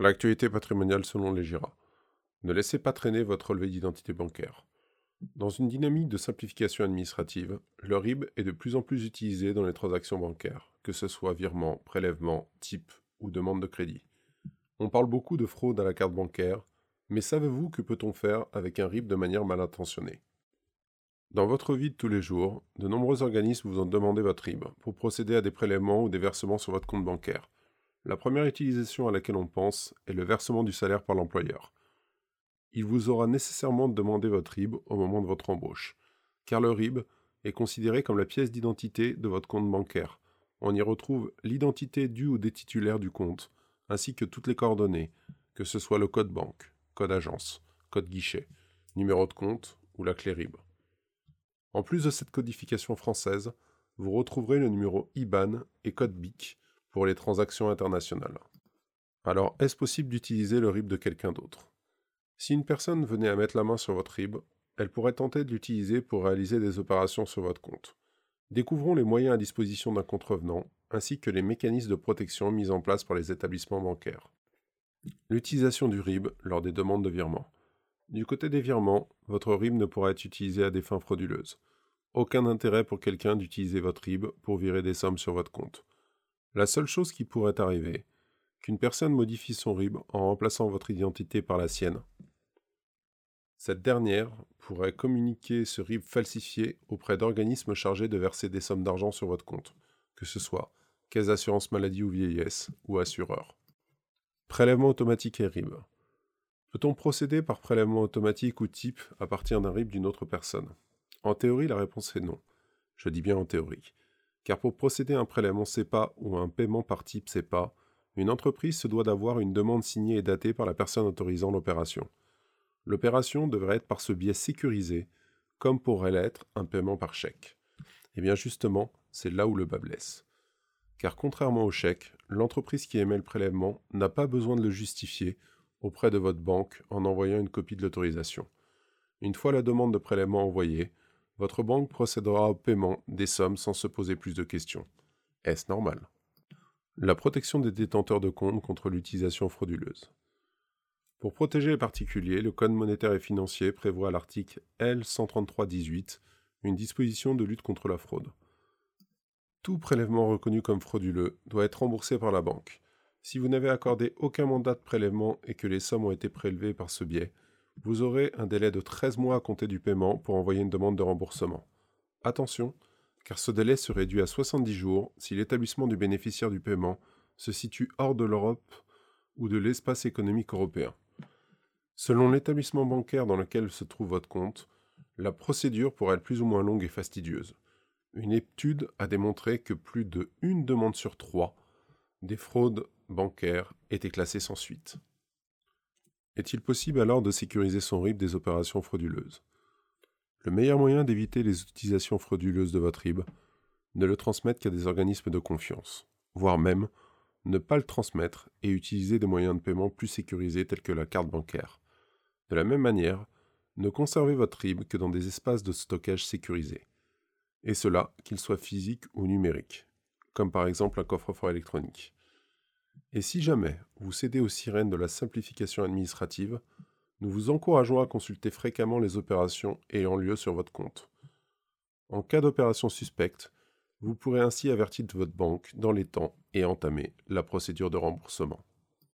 L'actualité patrimoniale selon les GIRA. Ne laissez pas traîner votre relevé d'identité bancaire. Dans une dynamique de simplification administrative, le RIB est de plus en plus utilisé dans les transactions bancaires, que ce soit virement, prélèvement, type ou demande de crédit. On parle beaucoup de fraude à la carte bancaire, mais savez-vous que peut-on faire avec un RIB de manière mal intentionnée? Dans votre vie de tous les jours, de nombreux organismes vous ont demandé votre RIB pour procéder à des prélèvements ou des versements sur votre compte bancaire. La première utilisation à laquelle on pense est le versement du salaire par l'employeur. Il vous aura nécessairement demandé votre RIB au moment de votre embauche, car le RIB est considéré comme la pièce d'identité de votre compte bancaire. On y retrouve l'identité du ou des titulaires du compte, ainsi que toutes les coordonnées, que ce soit le code banque, code agence, code guichet, numéro de compte ou la clé RIB. En plus de cette codification française, vous retrouverez le numéro IBAN et code BIC pour les transactions internationales. Alors, est-ce possible d'utiliser le RIB de quelqu'un d'autre? Si une personne venait à mettre la main sur votre RIB, elle pourrait tenter de l'utiliser pour réaliser des opérations sur votre compte. Découvrons les moyens à disposition d'un contrevenant, ainsi que les mécanismes de protection mis en place par les établissements bancaires. L'utilisation du RIB lors des demandes de virement. Du côté des virements, votre RIB ne pourra être utilisé à des fins frauduleuses. Aucun intérêt pour quelqu'un d'utiliser votre RIB pour virer des sommes sur votre compte. La seule chose qui pourrait arriver, qu'une personne modifie son RIB en remplaçant votre identité par la sienne. Cette dernière pourrait communiquer ce RIB falsifié auprès d'organismes chargés de verser des sommes d'argent sur votre compte, que ce soit caisse d'assurance maladie ou vieillesse ou assureur. Prélèvement automatique et RIB. Peut-on procéder par prélèvement automatique ou type à partir d'un RIB d'une autre personne? En théorie, la réponse est non. Je dis bien en théorie car pour procéder à un prélèvement CEPA ou un paiement par type CEPA, une entreprise se doit d'avoir une demande signée et datée par la personne autorisant l'opération. L'opération devrait être par ce biais sécurisée, comme pourrait l'être un paiement par chèque. Et eh bien justement, c'est là où le bas blesse. Car contrairement au chèque, l'entreprise qui émet le prélèvement n'a pas besoin de le justifier auprès de votre banque en envoyant une copie de l'autorisation. Une fois la demande de prélèvement envoyée, votre banque procédera au paiement des sommes sans se poser plus de questions. Est-ce normal? La protection des détenteurs de comptes contre l'utilisation frauduleuse. Pour protéger les particuliers, le Code monétaire et financier prévoit à l'article L133-18 une disposition de lutte contre la fraude. Tout prélèvement reconnu comme frauduleux doit être remboursé par la banque. Si vous n'avez accordé aucun mandat de prélèvement et que les sommes ont été prélevées par ce biais, vous aurez un délai de 13 mois à compter du paiement pour envoyer une demande de remboursement. Attention, car ce délai se réduit à 70 jours si l'établissement du bénéficiaire du paiement se situe hors de l'Europe ou de l'espace économique européen. Selon l'établissement bancaire dans lequel se trouve votre compte, la procédure pourrait être plus ou moins longue et fastidieuse. Une étude a démontré que plus de une demande sur trois des fraudes bancaires étaient classées sans suite. Est-il possible alors de sécuriser son RIB des opérations frauduleuses? Le meilleur moyen d'éviter les utilisations frauduleuses de votre RIB, ne le transmettre qu'à des organismes de confiance, voire même ne pas le transmettre et utiliser des moyens de paiement plus sécurisés tels que la carte bancaire. De la même manière, ne conservez votre RIB que dans des espaces de stockage sécurisés, et cela qu'il soit physique ou numérique, comme par exemple un coffre-fort électronique. Et si jamais vous cédez aux sirènes de la simplification administrative, nous vous encourageons à consulter fréquemment les opérations ayant lieu sur votre compte. En cas d'opération suspecte, vous pourrez ainsi avertir votre banque dans les temps et entamer la procédure de remboursement.